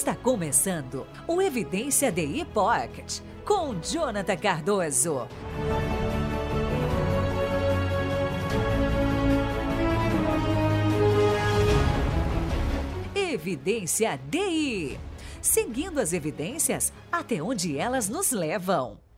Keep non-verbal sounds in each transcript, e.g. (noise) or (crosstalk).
Está começando o Evidência DI Pocket com Jonathan Cardoso. Evidência DI. Seguindo as evidências até onde elas nos levam.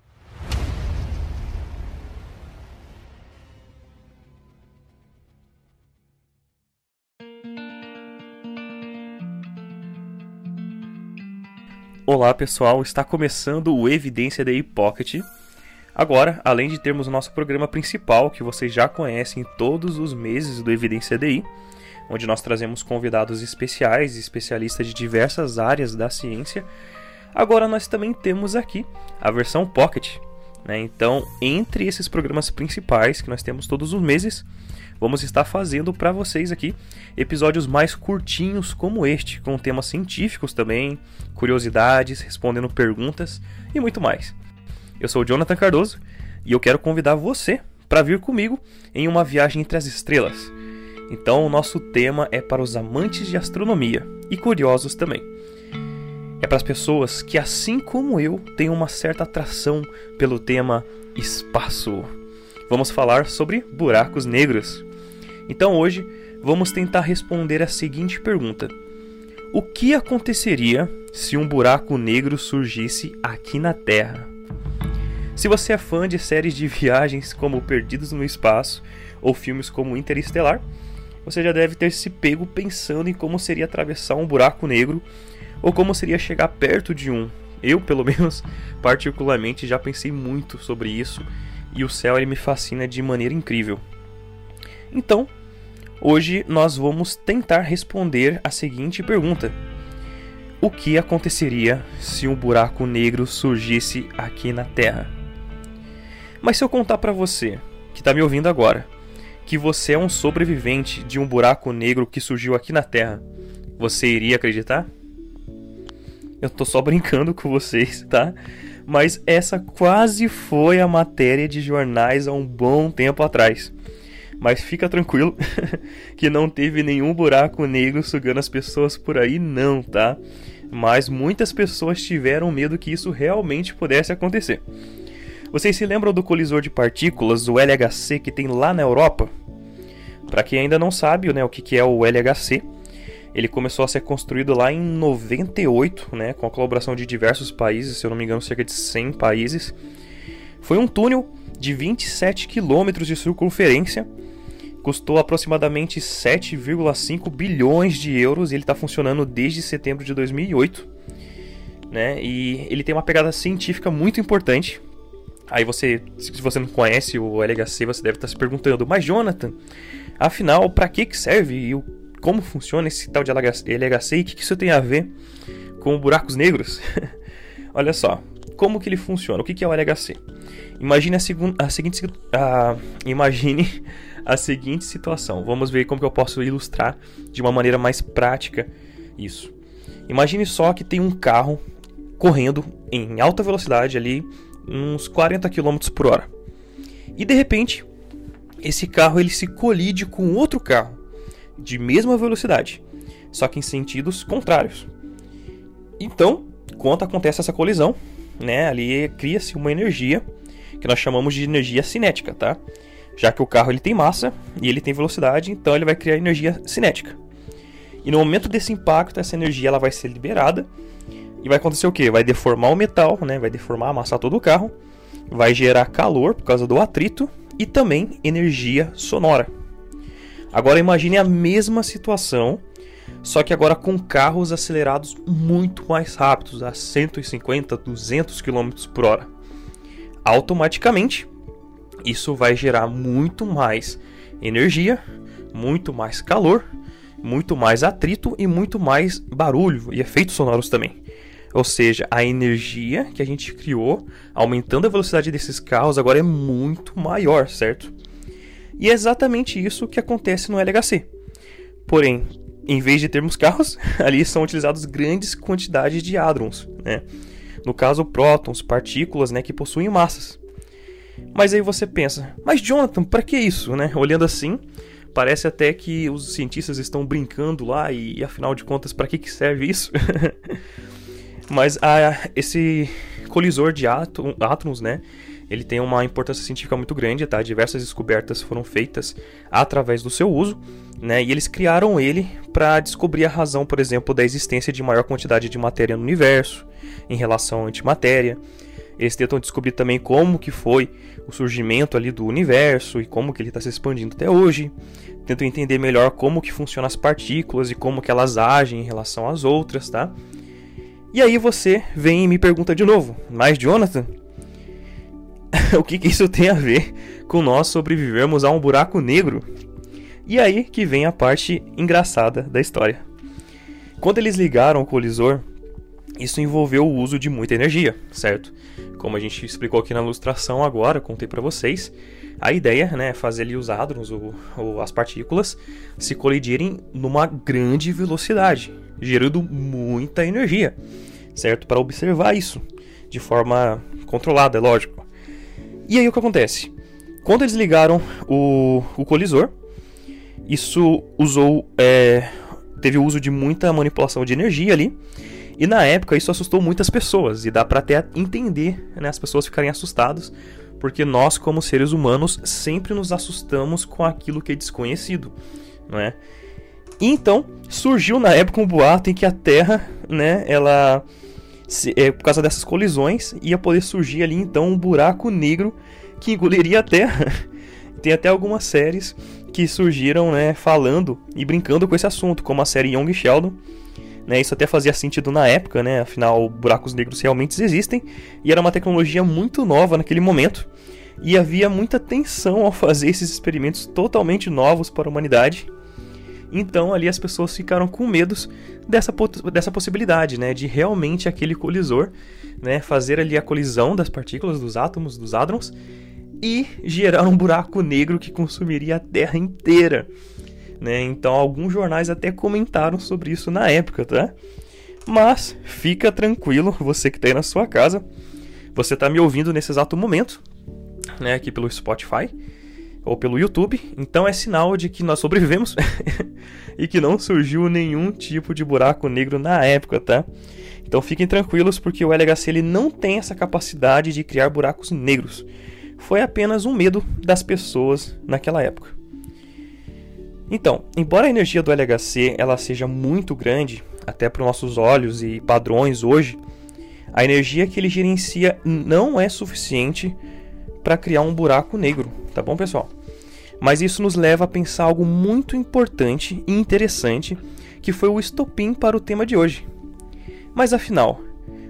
Olá pessoal, está começando o Evidência DI Pocket. Agora, além de termos o nosso programa principal, que vocês já conhecem todos os meses do Evidência DI, onde nós trazemos convidados especiais e especialistas de diversas áreas da ciência, agora nós também temos aqui a versão Pocket. Né? Então, entre esses programas principais que nós temos todos os meses, vamos estar fazendo para vocês aqui episódios mais curtinhos como este, com temas científicos também, curiosidades, respondendo perguntas e muito mais. Eu sou o Jonathan Cardoso e eu quero convidar você para vir comigo em uma viagem entre as estrelas. Então, o nosso tema é para os amantes de astronomia e curiosos também. É para as pessoas que, assim como eu, têm uma certa atração pelo tema espaço. Vamos falar sobre buracos negros. Então hoje vamos tentar responder a seguinte pergunta: O que aconteceria se um buraco negro surgisse aqui na Terra? Se você é fã de séries de viagens como Perdidos no Espaço ou filmes como Interestelar, você já deve ter se pego pensando em como seria atravessar um buraco negro ou como seria chegar perto de um. Eu, pelo (laughs) menos, particularmente já pensei muito sobre isso e o céu ele me fascina de maneira incrível. Então, hoje nós vamos tentar responder a seguinte pergunta: O que aconteceria se um buraco negro surgisse aqui na Terra? Mas se eu contar para você, que está me ouvindo agora, que você é um sobrevivente de um buraco negro que surgiu aqui na Terra, você iria acreditar? Eu tô só brincando com vocês, tá? Mas essa quase foi a matéria de jornais há um bom tempo atrás. Mas fica tranquilo (laughs) que não teve nenhum buraco negro sugando as pessoas por aí, não, tá? Mas muitas pessoas tiveram medo que isso realmente pudesse acontecer. Vocês se lembram do colisor de partículas, o LHC, que tem lá na Europa? Para quem ainda não sabe né, o que é o LHC, ele começou a ser construído lá em 98, né, com a colaboração de diversos países, se eu não me engano, cerca de 100 países. Foi um túnel de 27 quilômetros de circunferência custou aproximadamente 7,5 bilhões de euros e ele está funcionando desde setembro de 2008. Né? E ele tem uma pegada científica muito importante. Aí você, se você não conhece o LHC, você deve estar se perguntando, mas Jonathan, afinal, para que, que serve e como funciona esse tal de LHC e o que, que isso tem a ver com buracos negros? (laughs) Olha só, como que ele funciona? O que, que é o LHC? Imagine a, a seguinte, a, imagine (laughs) a seguinte situação. Vamos ver como que eu posso ilustrar de uma maneira mais prática isso. Imagine só que tem um carro correndo em alta velocidade ali, uns 40 km por hora. E de repente, esse carro ele se colide com outro carro de mesma velocidade, só que em sentidos contrários. Então, quando acontece essa colisão, né, ali cria-se uma energia que nós chamamos de energia cinética, tá? já que o carro ele tem massa e ele tem velocidade, então ele vai criar energia cinética. E no momento desse impacto, essa energia ela vai ser liberada e vai acontecer o que? Vai deformar o metal, né? vai deformar, amassar todo o carro, vai gerar calor por causa do atrito e também energia sonora. Agora imagine a mesma situação, só que agora com carros acelerados muito mais rápidos, a 150, 200 km por hora. Automaticamente, isso vai gerar muito mais energia, muito mais calor, muito mais atrito e muito mais barulho e efeitos sonoros também. Ou seja, a energia que a gente criou, aumentando a velocidade desses carros, agora é muito maior, certo? E é exatamente isso que acontece no LHC. Porém, em vez de termos carros, (laughs) ali são utilizados grandes quantidades de hadrons, né? No caso, prótons, partículas, né, que possuem massas. Mas aí você pensa, mas Jonathan, para que isso, né? (laughs) Olhando assim, Parece até que os cientistas estão brincando lá e, afinal de contas, para que, que serve isso? (laughs) Mas a, esse colisor de átomos, né? Ele tem uma importância científica muito grande, tá? Diversas descobertas foram feitas através do seu uso, né? E eles criaram ele para descobrir a razão, por exemplo, da existência de maior quantidade de matéria no universo em relação à antimatéria. Eles tentam descobrir também como que foi o surgimento ali do universo e como que ele está se expandindo até hoje. Tentam entender melhor como que funcionam as partículas e como que elas agem em relação às outras, tá? E aí você vem e me pergunta de novo, mas Jonathan, (laughs) o que, que isso tem a ver com nós sobrevivermos a um buraco negro? E aí que vem a parte engraçada da história. Quando eles ligaram o colisor, isso envolveu o uso de muita energia, certo? Como a gente explicou aqui na ilustração agora, contei para vocês, a ideia né, é fazer ali os hadrons ou, ou as partículas se colidirem numa grande velocidade, gerando muita energia, certo? Para observar isso de forma controlada, é lógico. E aí o que acontece? Quando eles ligaram o, o colisor, isso usou. É, teve o uso de muita manipulação de energia ali. E na época isso assustou muitas pessoas. E dá para até entender né, as pessoas ficarem assustadas. Porque nós, como seres humanos, sempre nos assustamos com aquilo que é desconhecido. Não é? então surgiu na época um boato em que a Terra, né, ela se, é, por causa dessas colisões, ia poder surgir ali então um buraco negro que engoliria a Terra. (laughs) Tem até algumas séries que surgiram, né, falando e brincando com esse assunto, como a série Young Sheldon. Né, isso até fazia sentido na época, né, afinal buracos negros realmente existem e era uma tecnologia muito nova naquele momento. E havia muita tensão ao (laughs) fazer esses experimentos totalmente novos para a humanidade. Então ali as pessoas ficaram com medos dessa, dessa possibilidade, né, de realmente aquele colisor, né, fazer ali a colisão das partículas, dos átomos, dos hadrons e gerar um buraco negro que consumiria a Terra inteira. Né? Então alguns jornais até comentaram sobre isso na época, tá? Mas fica tranquilo, você que está aí na sua casa, você está me ouvindo nesse exato momento, né, aqui pelo Spotify ou pelo YouTube, então é sinal de que nós sobrevivemos (laughs) e que não surgiu nenhum tipo de buraco negro na época, tá? Então fiquem tranquilos porque o LHC ele não tem essa capacidade de criar buracos negros. Foi apenas um medo das pessoas naquela época. Então, embora a energia do LHC ela seja muito grande, até para os nossos olhos e padrões hoje, a energia que ele gerencia não é suficiente para criar um buraco negro, tá bom, pessoal? Mas isso nos leva a pensar algo muito importante e interessante, que foi o estopim para o tema de hoje. Mas afinal,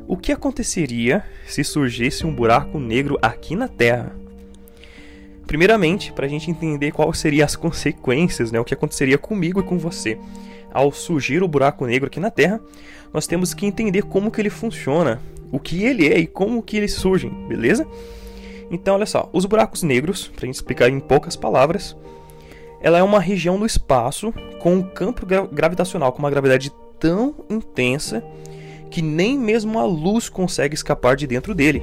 o que aconteceria se surgisse um buraco negro aqui na Terra? Primeiramente, para a gente entender quais seriam as consequências, né, o que aconteceria comigo e com você ao surgir o buraco negro aqui na Terra, nós temos que entender como que ele funciona, o que ele é e como que eles surgem, beleza? Então, olha só, os buracos negros, para explicar em poucas palavras, ela é uma região do espaço com um campo gra gravitacional com uma gravidade tão intensa que nem mesmo a luz consegue escapar de dentro dele.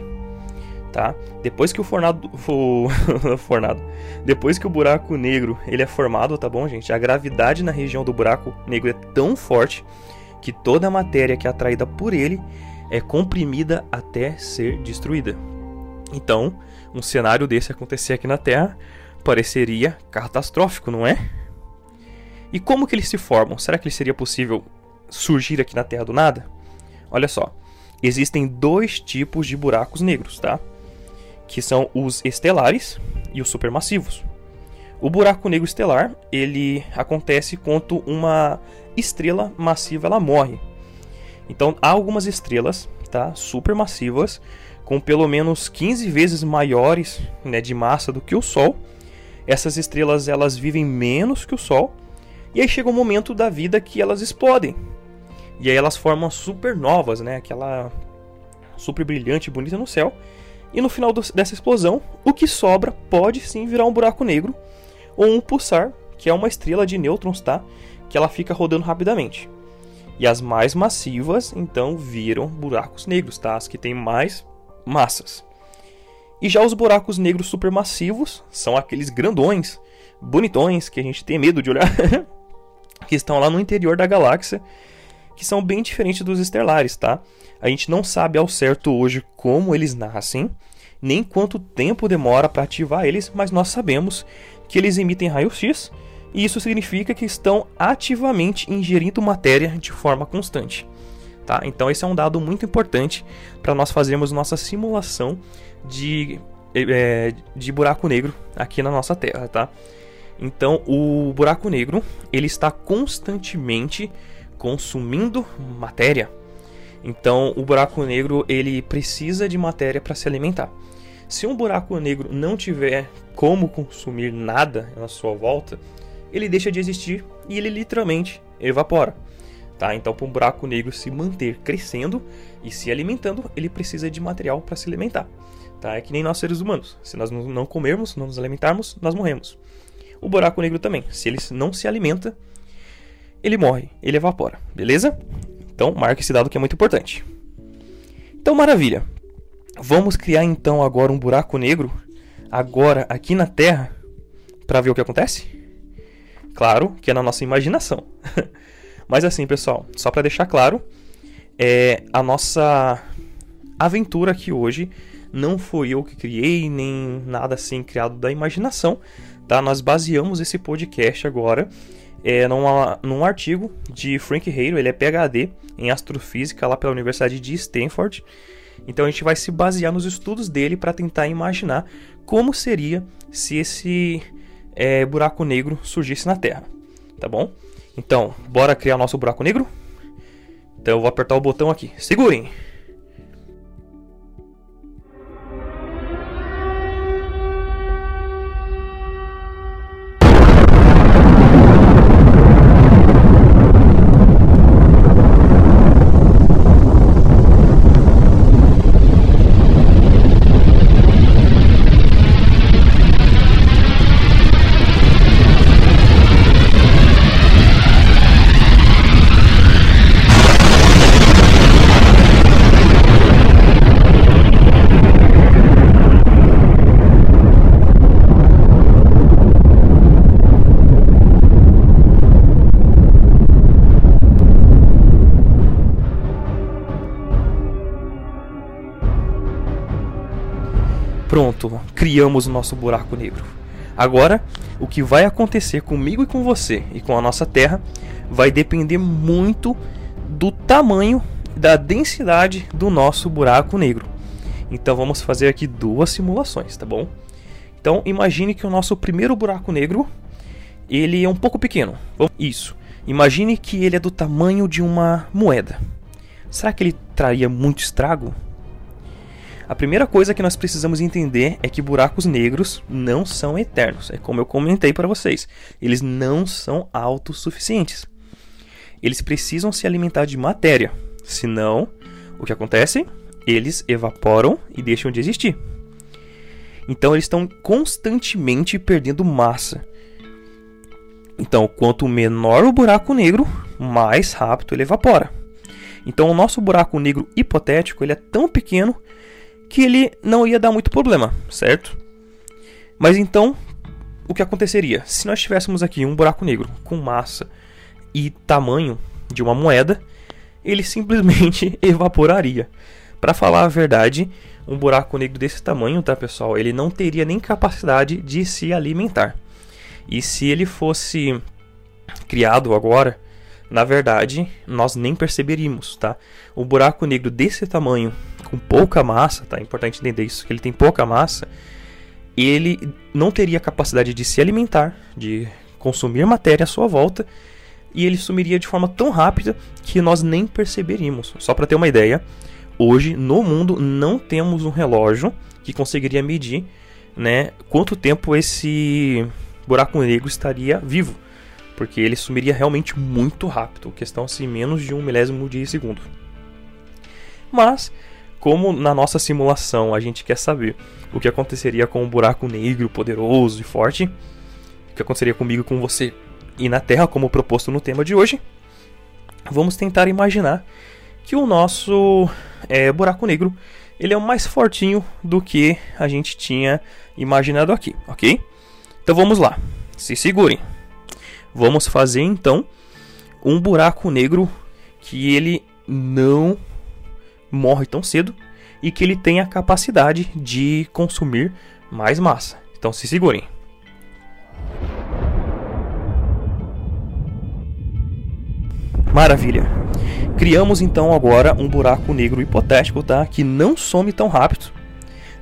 Tá? Depois que o fornado, o (laughs) fornado, depois que o buraco negro ele é formado, tá bom, gente? A gravidade na região do buraco negro é tão forte que toda a matéria que é atraída por ele é comprimida até ser destruída. Então, um cenário desse acontecer aqui na Terra pareceria catastrófico, não é? E como que eles se formam? Será que seria possível surgir aqui na Terra do nada? Olha só, existem dois tipos de buracos negros, tá? Que são os estelares e os supermassivos. O buraco negro estelar, ele acontece quando uma estrela massiva ela morre. Então, há algumas estrelas, tá, supermassivas, com pelo menos 15 vezes maiores né, de massa do que o Sol. Essas estrelas elas vivem menos que o Sol. E aí chega um momento da vida que elas explodem. E aí elas formam supernovas, né? Aquela super brilhante, bonita no céu. E no final do, dessa explosão, o que sobra pode sim virar um buraco negro ou um pulsar, que é uma estrela de nêutrons, tá? Que ela fica rodando rapidamente. E as mais massivas, então, viram buracos negros, tá? As que têm mais massas. E já os buracos negros supermassivos são aqueles grandões, bonitões que a gente tem medo de olhar, (laughs) que estão lá no interior da galáxia, que são bem diferentes dos estelares, tá? A gente não sabe ao certo hoje como eles nascem, nem quanto tempo demora para ativar eles, mas nós sabemos que eles emitem raio-x e isso significa que estão ativamente ingerindo matéria de forma constante. Tá? Então esse é um dado muito importante para nós fazermos nossa simulação de, é, de buraco negro aqui na nossa Terra. Tá? Então o buraco negro ele está constantemente consumindo matéria. Então o buraco negro ele precisa de matéria para se alimentar. Se um buraco negro não tiver como consumir nada na sua volta, ele deixa de existir e ele literalmente evapora. Tá? Então, para um buraco negro se manter crescendo e se alimentando, ele precisa de material para se alimentar. Tá? É que nem nós seres humanos. Se nós não comermos, não nos alimentarmos, nós morremos. O buraco negro também. Se ele não se alimenta, ele morre, ele evapora. Beleza? Então, marque esse dado que é muito importante. Então, maravilha. Vamos criar então agora um buraco negro, agora aqui na Terra, para ver o que acontece? Claro que é na nossa imaginação. (laughs) Mas assim, pessoal, só para deixar claro, é, a nossa aventura aqui hoje não foi eu que criei, nem nada assim criado da imaginação, tá? Nós baseamos esse podcast agora é, numa, num artigo de Frank Hale, ele é PhD em astrofísica lá pela Universidade de Stanford. Então a gente vai se basear nos estudos dele para tentar imaginar como seria se esse é, buraco negro surgisse na Terra, tá bom? Então, bora criar nosso buraco negro? Então eu vou apertar o botão aqui. Segurem! Pronto, criamos o nosso buraco negro. Agora, o que vai acontecer comigo e com você e com a nossa Terra vai depender muito do tamanho, da densidade do nosso buraco negro. Então vamos fazer aqui duas simulações, tá bom? Então imagine que o nosso primeiro buraco negro ele é um pouco pequeno. Isso. Imagine que ele é do tamanho de uma moeda. Será que ele traria muito estrago? A primeira coisa que nós precisamos entender é que buracos negros não são eternos. É como eu comentei para vocês. Eles não são autossuficientes. Eles precisam se alimentar de matéria. Senão, o que acontece? Eles evaporam e deixam de existir. Então, eles estão constantemente perdendo massa. Então, quanto menor o buraco negro, mais rápido ele evapora. Então, o nosso buraco negro hipotético ele é tão pequeno que ele não ia dar muito problema, certo? Mas então, o que aconteceria? Se nós tivéssemos aqui um buraco negro com massa e tamanho de uma moeda, ele simplesmente (laughs) evaporaria. Para falar a verdade, um buraco negro desse tamanho, tá, pessoal? Ele não teria nem capacidade de se alimentar. E se ele fosse criado agora, na verdade, nós nem perceberíamos, tá? O buraco negro desse tamanho, com pouca massa, tá? É importante entender isso, que ele tem pouca massa, ele não teria capacidade de se alimentar, de consumir matéria à sua volta, e ele sumiria de forma tão rápida que nós nem perceberíamos. Só para ter uma ideia, hoje no mundo não temos um relógio que conseguiria medir, né, quanto tempo esse buraco negro estaria vivo porque ele sumiria realmente muito rápido, questão assim, menos de um milésimo de segundo. Mas, como na nossa simulação a gente quer saber o que aconteceria com um buraco negro poderoso e forte, o que aconteceria comigo com você e na Terra, como proposto no tema de hoje, vamos tentar imaginar que o nosso é, buraco negro ele é mais fortinho do que a gente tinha imaginado aqui, ok? Então vamos lá. se segurem. Vamos fazer então um buraco negro que ele não morre tão cedo e que ele tem a capacidade de consumir mais massa. Então se segurem. Maravilha. Criamos então agora um buraco negro hipotético, tá? Que não some tão rápido.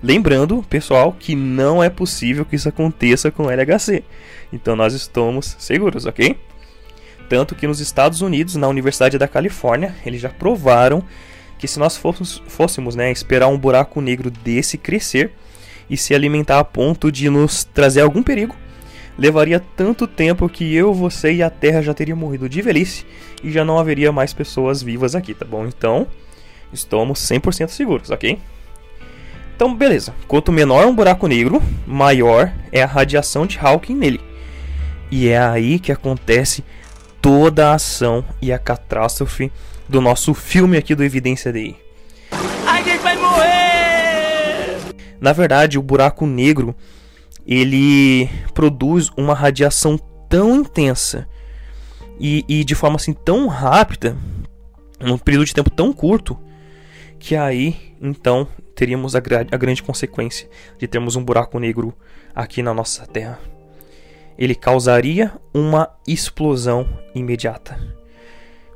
Lembrando, pessoal, que não é possível que isso aconteça com LHC. Então nós estamos seguros, ok? Tanto que nos Estados Unidos, na Universidade da Califórnia, eles já provaram que se nós fôssemos, fôssemos né, esperar um buraco negro desse crescer e se alimentar a ponto de nos trazer algum perigo, levaria tanto tempo que eu, você e a Terra já teria morrido de velhice e já não haveria mais pessoas vivas aqui, tá bom? Então, estamos 100% seguros, ok? Então, beleza. Quanto menor um buraco negro, maior é a radiação de Hawking nele. E é aí que acontece toda a ação e a catástrofe do nosso filme aqui do Evidência DI. Alguém vai morrer! Na verdade, o buraco negro ele produz uma radiação tão intensa e, e de forma assim tão rápida, num período de tempo tão curto, que aí então teríamos a, gra a grande consequência de termos um buraco negro aqui na nossa Terra. Ele causaria uma explosão imediata.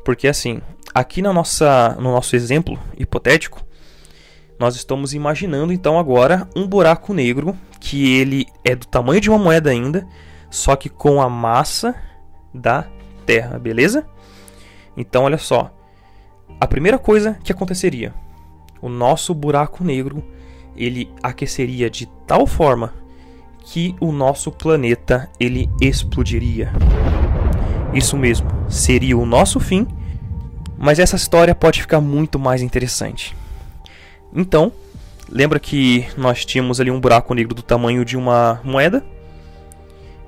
Porque assim, aqui na nossa, no nosso exemplo hipotético, nós estamos imaginando então agora um buraco negro que ele é do tamanho de uma moeda ainda, só que com a massa da Terra, beleza? Então olha só, a primeira coisa que aconteceria o nosso buraco negro ele aqueceria de tal forma que o nosso planeta ele explodiria. Isso mesmo, seria o nosso fim, mas essa história pode ficar muito mais interessante. Então, lembra que nós tínhamos ali um buraco negro do tamanho de uma moeda?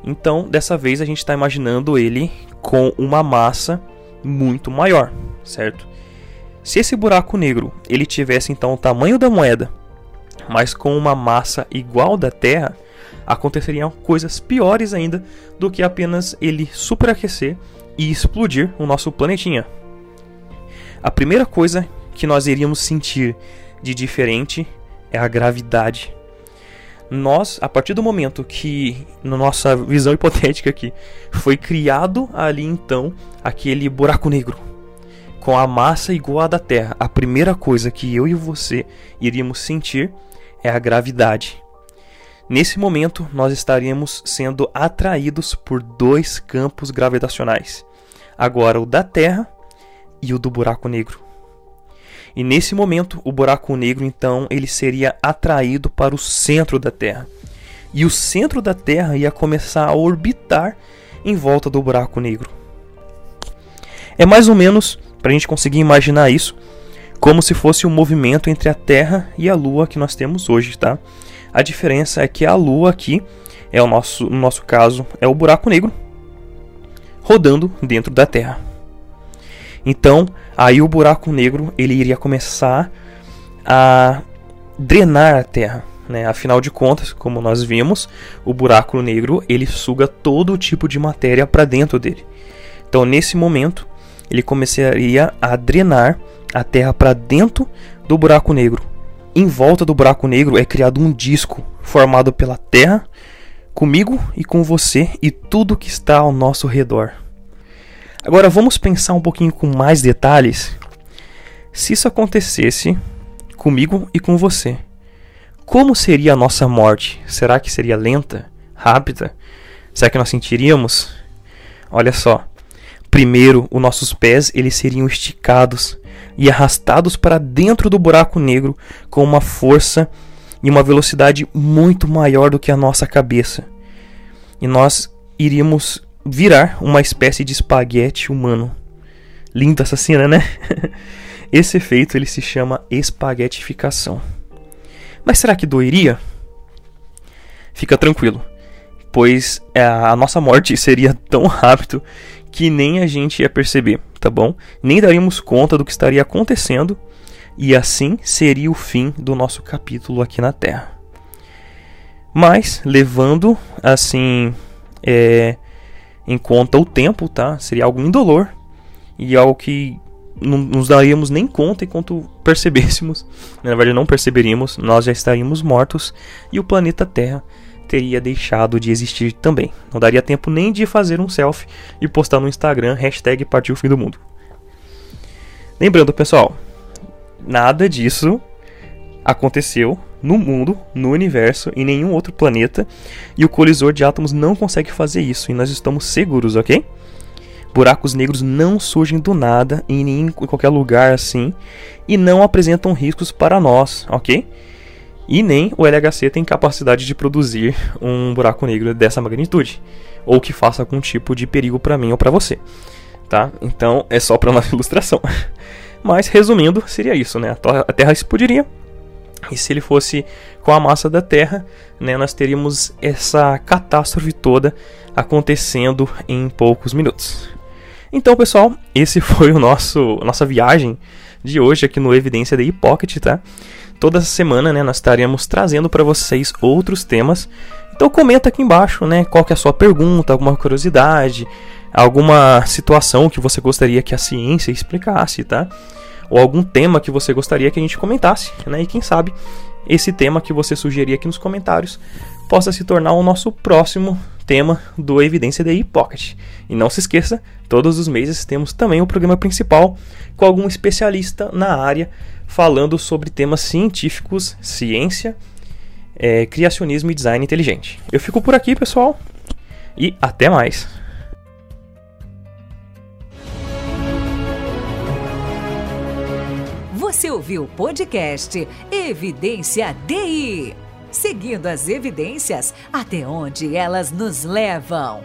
Então, dessa vez a gente está imaginando ele com uma massa muito maior, certo? Se esse buraco negro ele tivesse então o tamanho da moeda, mas com uma massa igual da Terra, aconteceriam coisas piores ainda do que apenas ele superaquecer e explodir o nosso planetinha. A primeira coisa que nós iríamos sentir de diferente é a gravidade. Nós, a partir do momento que, na nossa visão (laughs) hipotética aqui, foi criado ali então aquele buraco negro, com a massa igual à da Terra, a primeira coisa que eu e você iríamos sentir é a gravidade. Nesse momento, nós estaríamos sendo atraídos por dois campos gravitacionais. Agora, o da Terra e o do buraco negro. E nesse momento, o buraco negro então ele seria atraído para o centro da Terra. E o centro da Terra ia começar a orbitar em volta do buraco negro. É mais ou menos para a gente conseguir imaginar isso como se fosse um movimento entre a Terra e a Lua que nós temos hoje, tá? A diferença é que a Lua aqui é o nosso, no nosso caso, é o buraco negro rodando dentro da Terra. Então, aí o buraco negro ele iria começar a drenar a Terra. Né? Afinal de contas, como nós vimos, o buraco negro ele suga todo tipo de matéria para dentro dele. Então, nesse momento, ele começaria a drenar a Terra para dentro do buraco negro. Em volta do buraco negro é criado um disco formado pela Terra, comigo e com você e tudo que está ao nosso redor. Agora vamos pensar um pouquinho com mais detalhes. Se isso acontecesse comigo e com você, como seria a nossa morte? Será que seria lenta, rápida? Será que nós sentiríamos? Olha só, Primeiro, os nossos pés eles seriam esticados e arrastados para dentro do buraco negro com uma força e uma velocidade muito maior do que a nossa cabeça. E nós iríamos virar uma espécie de espaguete humano. Linda essa cena, né? (laughs) Esse efeito ele se chama espaguetificação. Mas será que doeria? Fica tranquilo, pois é, a nossa morte seria tão rápido que nem a gente ia perceber, tá bom? Nem daríamos conta do que estaria acontecendo e assim seria o fim do nosso capítulo aqui na Terra. Mas levando assim é, em conta o tempo, tá? Seria algo indolor e algo que não nos daríamos nem conta enquanto percebêssemos. Na verdade, não perceberíamos, nós já estaríamos mortos e o planeta Terra teria deixado de existir também. Não daria tempo nem de fazer um selfie e postar no Instagram hashtag partiu fim do mundo. Lembrando, pessoal, nada disso aconteceu no mundo, no universo, em nenhum outro planeta, e o colisor de átomos não consegue fazer isso, e nós estamos seguros, ok? Buracos negros não surgem do nada em, nenhum, em qualquer lugar assim e não apresentam riscos para nós, ok? E nem o LHC tem capacidade de produzir um buraco negro dessa magnitude ou que faça algum tipo de perigo para mim ou para você, tá? Então é só para nossa (laughs) ilustração. Mas resumindo, seria isso, né? A Terra explodiria e se ele fosse com a massa da Terra, né, nós teríamos essa catástrofe toda acontecendo em poucos minutos. Então, pessoal, esse (laughs) foi o nosso nossa viagem de hoje aqui no Evidência da Pocket, tá? Toda semana, né, nós estaremos trazendo para vocês outros temas. Então comenta aqui embaixo, né, qual que é a sua pergunta, alguma curiosidade, alguma situação que você gostaria que a ciência explicasse, tá? ou algum tema que você gostaria que a gente comentasse, né? E quem sabe esse tema que você sugerir aqui nos comentários possa se tornar o nosso próximo tema do Evidência DI Pocket. E não se esqueça, todos os meses temos também o programa principal com algum especialista na área falando sobre temas científicos, ciência, é, criacionismo e design inteligente. Eu fico por aqui, pessoal, e até mais! Você ouviu o podcast Evidência DI. Seguindo as evidências até onde elas nos levam.